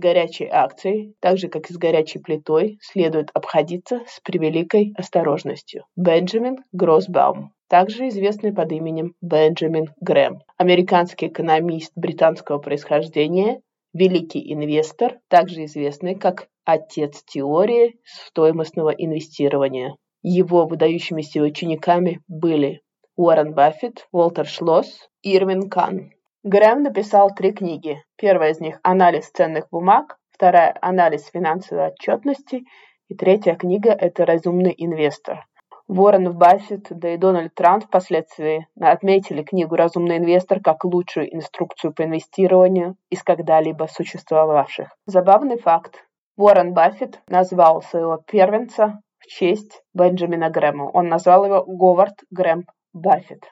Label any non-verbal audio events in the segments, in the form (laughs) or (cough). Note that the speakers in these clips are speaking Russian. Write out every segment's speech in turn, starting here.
горячей акцией, так же как и с горячей плитой, следует обходиться с превеликой осторожностью. Бенджамин Гроссбаум также известный под именем Бенджамин Грэм, американский экономист британского происхождения, великий инвестор, также известный как отец теории стоимостного инвестирования. Его выдающимися учениками были Уоррен Баффет, Уолтер Шлосс, Ирвин Кан. Грэм написал три книги. Первая из них «Анализ ценных бумаг», вторая «Анализ финансовой отчетности» и третья книга – это «Разумный инвестор». Уоррен Баффет, да и Дональд Трамп впоследствии отметили книгу «Разумный инвестор» как лучшую инструкцию по инвестированию из когда-либо существовавших. Забавный факт. Уоррен Баффет назвал своего первенца в честь Бенджамина Грэма. Он назвал его Говард Грэм Баффет.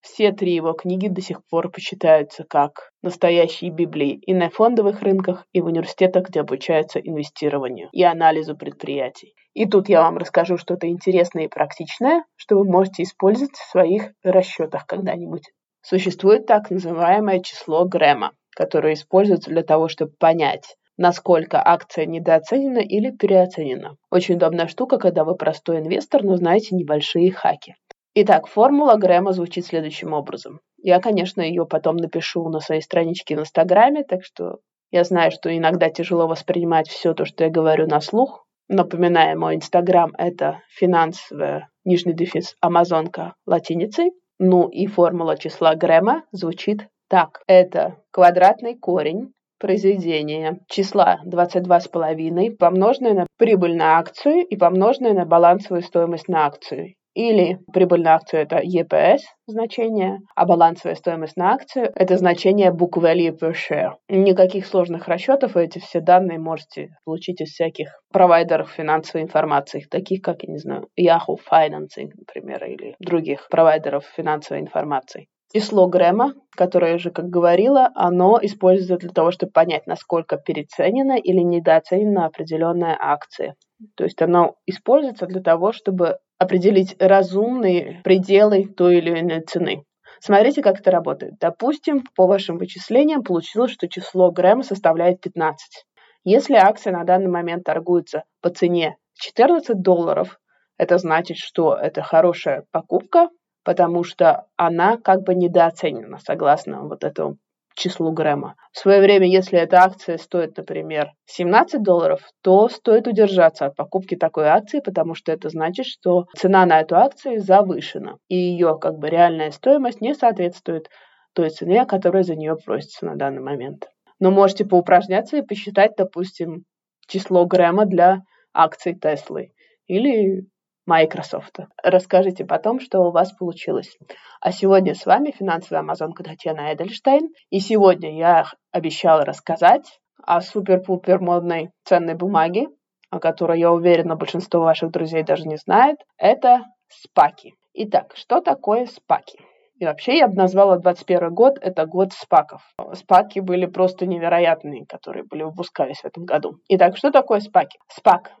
Все три его книги до сих пор почитаются как настоящие библии и на фондовых рынках, и в университетах, где обучаются инвестированию и анализу предприятий. И тут я вам расскажу что-то интересное и практичное, что вы можете использовать в своих расчетах когда-нибудь. Существует так называемое число Грэма, которое используется для того, чтобы понять, насколько акция недооценена или переоценена. Очень удобная штука, когда вы простой инвестор, но знаете небольшие хаки. Итак, формула Грэма звучит следующим образом. Я, конечно, ее потом напишу на своей страничке в Инстаграме, так что я знаю, что иногда тяжело воспринимать все то, что я говорю на слух. Напоминаю, мой Инстаграм – это финансовая, нижний дефис, амазонка латиницей. Ну и формула числа Грэма звучит так. Это квадратный корень произведения числа 22,5 помноженное на прибыль на акцию и помноженное на балансовую стоимость на акцию. Или прибыль на акцию – это EPS значение, а балансовая стоимость на акцию – это значение book value per share. Никаких сложных расчетов, эти все данные можете получить из всяких провайдеров финансовой информации, таких как, я не знаю, Yahoo Financing, например, или других провайдеров финансовой информации. Число Грэма, которое я же как говорила, оно используется для того, чтобы понять, насколько переоценена или недооценена определенная акция. То есть оно используется для того, чтобы определить разумные пределы той или иной цены. Смотрите, как это работает. Допустим, по вашим вычислениям получилось, что число Грэма составляет 15. Если акция на данный момент торгуется по цене 14 долларов, это значит, что это хорошая покупка, потому что она как бы недооценена, согласно вот этому числу Грэма. В свое время, если эта акция стоит, например, 17 долларов, то стоит удержаться от покупки такой акции, потому что это значит, что цена на эту акцию завышена, и ее как бы реальная стоимость не соответствует той цене, которая за нее просится на данный момент. Но можете поупражняться и посчитать, допустим, число Грэма для акций Теслы или Microsoft. Расскажите потом, что у вас получилось. А сегодня с вами финансовая амазонка Татьяна Эдельштейн. И сегодня я обещала рассказать о супер-пупер модной ценной бумаге, о которой, я уверена, большинство ваших друзей даже не знает. Это спаки. Итак, что такое спаки? И вообще я бы назвала 21 год это год спаков. Спаки были просто невероятные, которые были выпускались в этом году. Итак, что такое спаки? Спак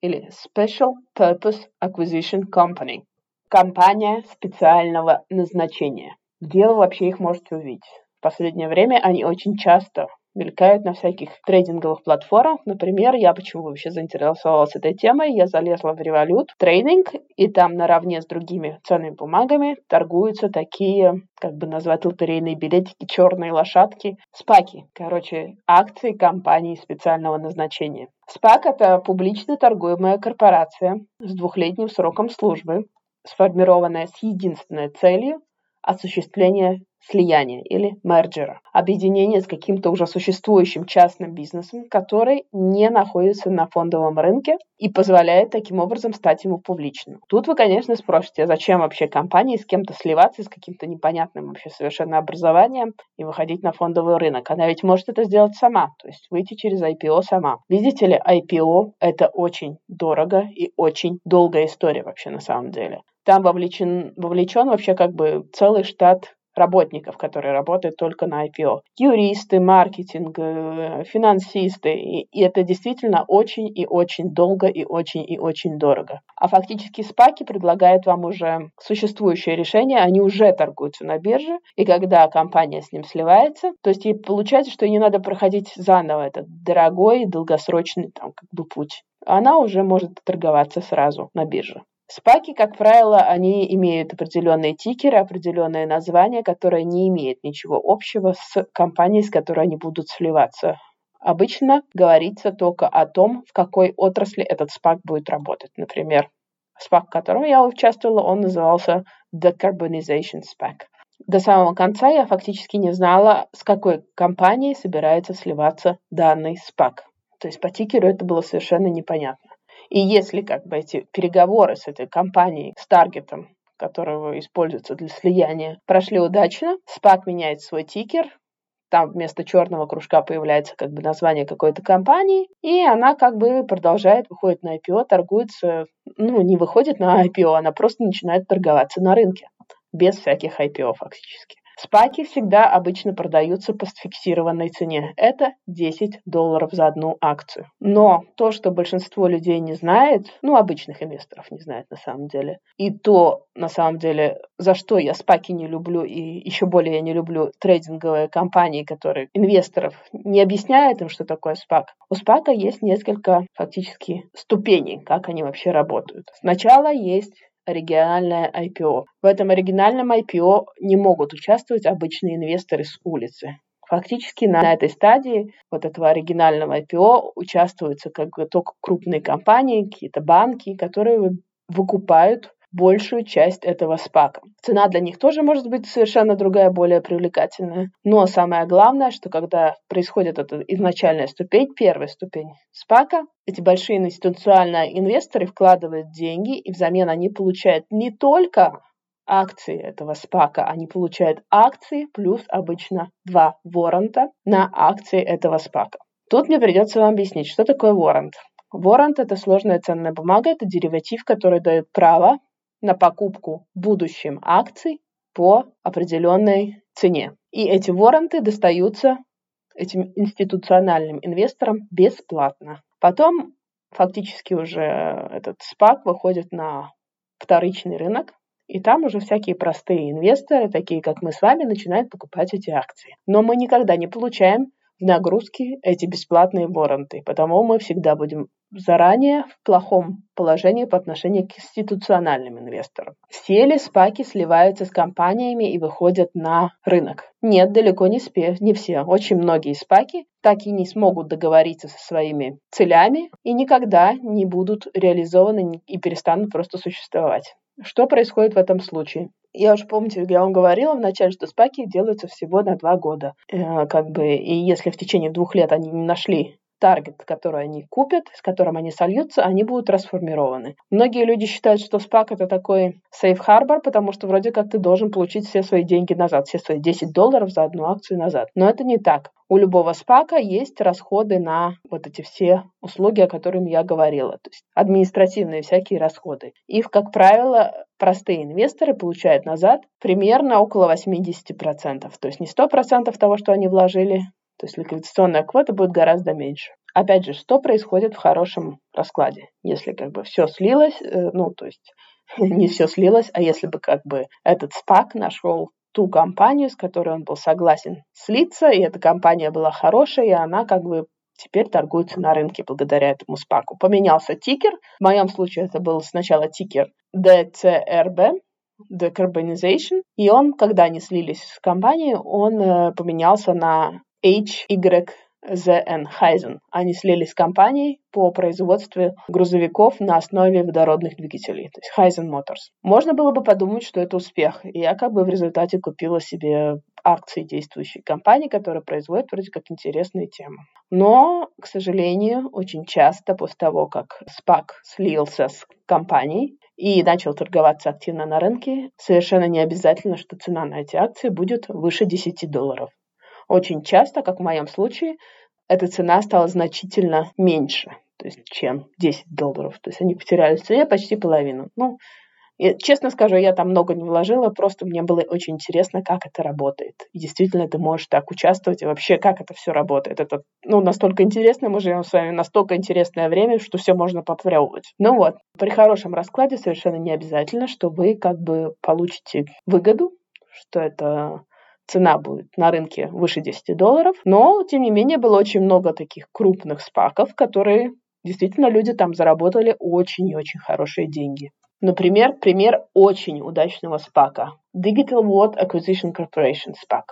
Или Special Purpose Acquisition Company. Компания специального назначения. Где вы вообще их можете увидеть? В последнее время они очень часто мелькают на всяких трейдинговых платформах. Например, я почему вообще заинтересовалась этой темой, я залезла в Revolut трейдинг, и там наравне с другими ценными бумагами торгуются такие, как бы назвать лотерейные билетики, черные лошадки, спаки. Короче, акции компаний специального назначения. СПАК – это публично торгуемая корпорация с двухлетним сроком службы, сформированная с единственной целью осуществления слияния или мерджера, объединение с каким-то уже существующим частным бизнесом, который не находится на фондовом рынке и позволяет таким образом стать ему публичным. Тут вы, конечно, спросите, а зачем вообще компании с кем-то сливаться, с каким-то непонятным вообще совершенно образованием и выходить на фондовый рынок? Она ведь может это сделать сама, то есть выйти через IPO сама. Видите ли, IPO – это очень дорого и очень долгая история вообще на самом деле. Там вовлечен, вовлечен вообще как бы целый штат работников, которые работают только на IPO. Юристы, маркетинг, э, финансисты. И это действительно очень и очень долго и очень и очень дорого. А фактически спаки предлагают вам уже существующее решение, они уже торгуются на бирже, и когда компания с ним сливается, то есть получается, что ей не надо проходить заново этот дорогой долгосрочный там, как бы путь. Она уже может торговаться сразу на бирже. Спаки, как правило, они имеют определенные тикеры, определенные названия, которые не имеют ничего общего с компанией, с которой они будут сливаться. Обычно говорится только о том, в какой отрасли этот спак будет работать. Например, спак, в котором я участвовала, он назывался Decarbonization SPAC. До самого конца я фактически не знала, с какой компанией собирается сливаться данный спак. То есть по тикеру это было совершенно непонятно. И если как бы эти переговоры с этой компанией, с таргетом, которого используется для слияния, прошли удачно, SPAC меняет свой тикер, там вместо черного кружка появляется как бы название какой-то компании, и она как бы продолжает, выходит на IPO, торгуется, ну, не выходит на IPO, она просто начинает торговаться на рынке, без всяких IPO фактически. Спаки всегда обычно продаются по фиксированной цене. Это 10 долларов за одну акцию. Но то, что большинство людей не знает, ну, обычных инвесторов не знает на самом деле, и то, на самом деле, за что я спаки не люблю, и еще более я не люблю трейдинговые компании, которые инвесторов не объясняют им, что такое спак. У спака есть несколько фактически ступеней, как они вообще работают. Сначала есть оригинальное IPO. В этом оригинальном IPO не могут участвовать обычные инвесторы с улицы. Фактически на этой стадии вот этого оригинального IPO участвуются как бы только крупные компании, какие-то банки, которые выкупают большую часть этого спака. Цена для них тоже может быть совершенно другая, более привлекательная. Но самое главное, что когда происходит эта изначальная ступень, первая ступень спака, эти большие институциональные инвесторы вкладывают деньги, и взамен они получают не только акции этого спака, они получают акции плюс обычно два воронта на акции этого спака. Тут мне придется вам объяснить, что такое воронт. Воронт – это сложная ценная бумага, это дериватив, который дает право на покупку будущим акций по определенной цене. И эти воронты достаются этим институциональным инвесторам бесплатно. Потом фактически уже этот спак выходит на вторичный рынок, и там уже всякие простые инвесторы, такие как мы с вами, начинают покупать эти акции. Но мы никогда не получаем в нагрузки эти бесплатные воронты, потому мы всегда будем заранее в плохом положении по отношению к институциональным инвесторам. Все ли спаки сливаются с компаниями и выходят на рынок? Нет, далеко не, спе, не все. Очень многие спаки так и не смогут договориться со своими целями и никогда не будут реализованы и перестанут просто существовать. Что происходит в этом случае? Я уже помните, я вам говорила вначале, что спаки делаются всего на два года. Э, как бы, и если в течение двух лет они не нашли таргет, который они купят, с которым они сольются, они будут расформированы. Многие люди считают, что спак это такой safe harbor, потому что вроде как ты должен получить все свои деньги назад, все свои 10 долларов за одну акцию назад. Но это не так. У любого спака есть расходы на вот эти все услуги, о которых я говорила, то есть административные всякие расходы. Их, как правило, простые инвесторы получают назад примерно около 80%. То есть не 100% того, что они вложили, то есть ликвидационная квота будет гораздо меньше. Опять же, что происходит в хорошем раскладе? Если как бы все слилось, э, ну, то есть (laughs) не все слилось, а если бы как бы этот спак нашел ту компанию, с которой он был согласен слиться, и эта компания была хорошая, и она как бы теперь торгуется на рынке благодаря этому спаку. Поменялся тикер. В моем случае это был сначала тикер DCRB, Decarbonization, и он, когда они слились с компанией, он э, поменялся на HYZN Hyzen. Они слились с компанией по производству грузовиков на основе водородных двигателей, то есть Hyzen Motors. Можно было бы подумать, что это успех. И я как бы в результате купила себе акции действующей компании, которая производит вроде как интересные темы. Но, к сожалению, очень часто после того, как SPAC слился с компанией, и начал торговаться активно на рынке, совершенно не обязательно, что цена на эти акции будет выше 10 долларов. Очень часто, как в моем случае, эта цена стала значительно меньше, то есть, чем 10 долларов. То есть они потеряли в цене почти половину. Ну, И, честно скажу, я там много не вложила, просто мне было очень интересно, как это работает. И действительно, ты можешь так участвовать, и вообще, как это все работает. Это ну, настолько интересно, мы живем с вами настолько интересное время, что все можно попробовать. Ну вот, при хорошем раскладе совершенно не обязательно, что вы как бы получите выгоду, что это цена будет на рынке выше 10 долларов, но, тем не менее, было очень много таких крупных спаков, которые действительно люди там заработали очень и очень хорошие деньги. Например, пример очень удачного спака. Digital World Acquisition Corporation SPAC.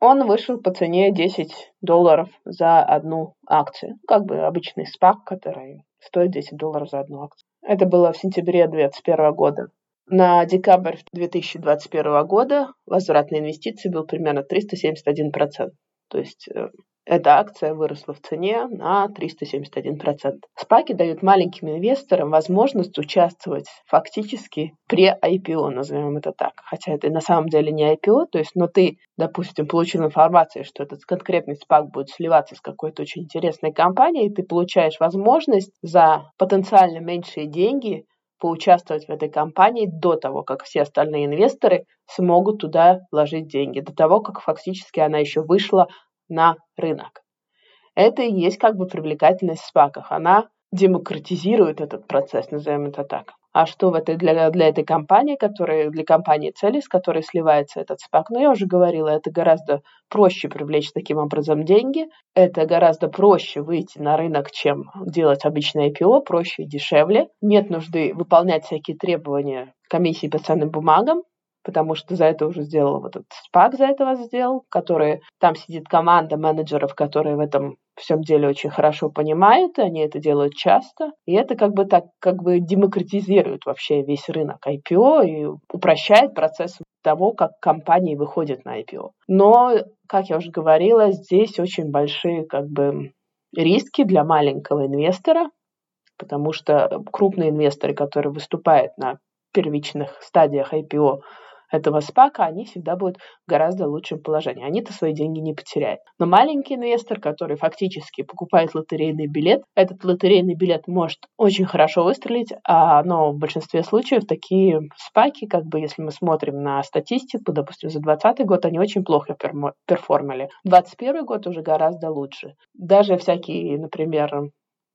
Он вышел по цене 10 долларов за одну акцию. Как бы обычный спак, который стоит 10 долларов за одну акцию. Это было в сентябре 2021 года. На декабрь 2021 года возврат на инвестиции был примерно 371%. То есть э, эта акция выросла в цене на 371%. Спаки дают маленьким инвесторам возможность участвовать фактически при IPO, назовем это так. Хотя это на самом деле не IPO, то есть, но ты, допустим, получил информацию, что этот конкретный спак будет сливаться с какой-то очень интересной компанией, и ты получаешь возможность за потенциально меньшие деньги поучаствовать в этой компании до того, как все остальные инвесторы смогут туда вложить деньги, до того, как фактически она еще вышла на рынок. Это и есть как бы привлекательность в спаках. Она демократизирует этот процесс, назовем это так. А что в этой, для, для этой компании, которая, для компании цели, с которой сливается этот спак? Ну, я уже говорила, это гораздо проще привлечь таким образом деньги, это гораздо проще выйти на рынок, чем делать обычное IPO, проще и дешевле. Нет нужды выполнять всякие требования комиссии по ценным бумагам, потому что за это уже сделал вот этот спак, за это вас сделал, который там сидит команда менеджеров, которые в этом всем деле очень хорошо понимают, и они это делают часто, и это как бы так как бы демократизирует вообще весь рынок IPO и упрощает процесс того, как компании выходят на IPO. Но, как я уже говорила, здесь очень большие как бы риски для маленького инвестора, потому что крупные инвесторы, которые выступают на первичных стадиях IPO, этого спака, они всегда будут в гораздо лучшем положении. Они-то свои деньги не потеряют. Но маленький инвестор, который фактически покупает лотерейный билет, этот лотерейный билет может очень хорошо выстрелить, а, но в большинстве случаев такие спаки, как бы если мы смотрим на статистику, допустим, за 2020 год они очень плохо перформили. 2021 год уже гораздо лучше. Даже всякие, например,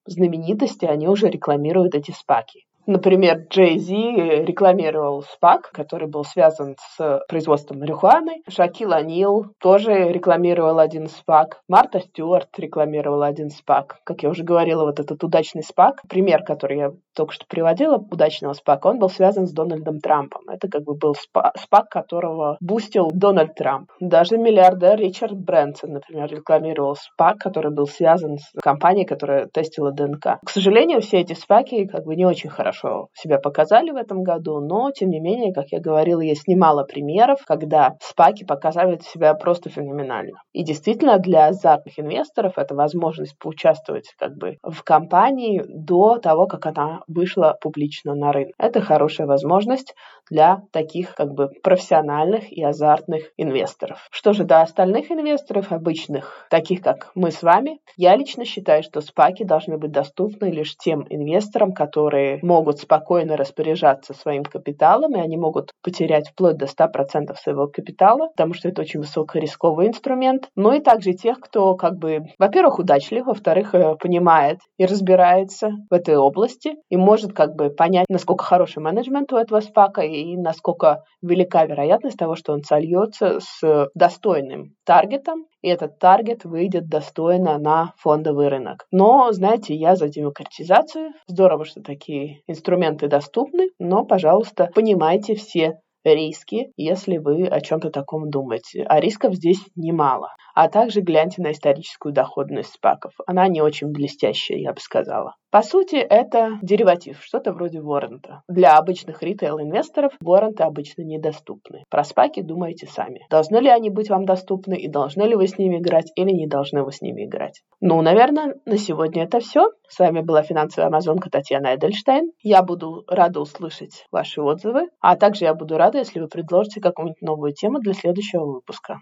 знаменитости, они уже рекламируют эти спаки. Например, Джей Зи рекламировал СПАК, который был связан с производством марихуаны. Шакил Анил тоже рекламировал один СПАК. Марта Стюарт рекламировала один СПАК. Как я уже говорила, вот этот удачный СПАК, пример, который я только что приводила, удачного СПАКа, он был связан с Дональдом Трампом. Это как бы был СПАК, которого бустил Дональд Трамп. Даже миллиардер Ричард Брэнсон, например, рекламировал СПАК, который был связан с компанией, которая тестила ДНК. К сожалению, все эти СПАКи как бы не очень хорошо хорошо себя показали в этом году, но, тем не менее, как я говорила, есть немало примеров, когда спаки показывают себя просто феноменально. И действительно, для азартных инвесторов это возможность поучаствовать как бы в компании до того, как она вышла публично на рынок. Это хорошая возможность для таких как бы профессиональных и азартных инвесторов. Что же до остальных инвесторов, обычных, таких как мы с вами, я лично считаю, что спаки должны быть доступны лишь тем инвесторам, которые могут могут спокойно распоряжаться своим капиталом, и они могут потерять вплоть до 100% своего капитала, потому что это очень высокорисковый инструмент. Ну и также тех, кто как бы, во-первых, удачлив, во-вторых, э, понимает и разбирается в этой области и может как бы понять, насколько хороший менеджмент у этого спака и насколько велика вероятность того, что он сольется с достойным таргетом, и этот таргет выйдет достойно на фондовый рынок. Но, знаете, я за демократизацию. Здорово, что такие инструменты доступны, но, пожалуйста, понимайте все риски, если вы о чем-то таком думаете. А рисков здесь немало. А также гляньте на историческую доходность спаков. Она не очень блестящая, я бы сказала. По сути, это дериватив, что-то вроде воррента. Для обычных ритейл-инвесторов ворренты обычно недоступны. Про спаки думайте сами. Должны ли они быть вам доступны и должны ли вы с ними играть или не должны вы с ними играть. Ну, наверное, на сегодня это все. С вами была финансовая амазонка Татьяна Эдельштейн. Я буду рада услышать ваши отзывы, а также я буду рада, если вы предложите какую-нибудь новую тему для следующего выпуска.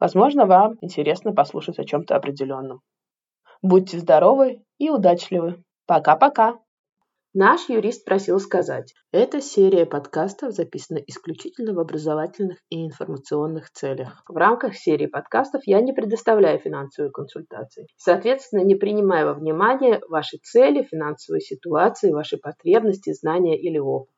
Возможно, вам интересно послушать о чем-то определенном. Будьте здоровы и удачливы! Пока-пока! Наш юрист просил сказать, эта серия подкастов записана исключительно в образовательных и информационных целях. В рамках серии подкастов я не предоставляю финансовые консультации. Соответственно, не принимаю во внимание ваши цели, финансовые ситуации, ваши потребности, знания или опыт.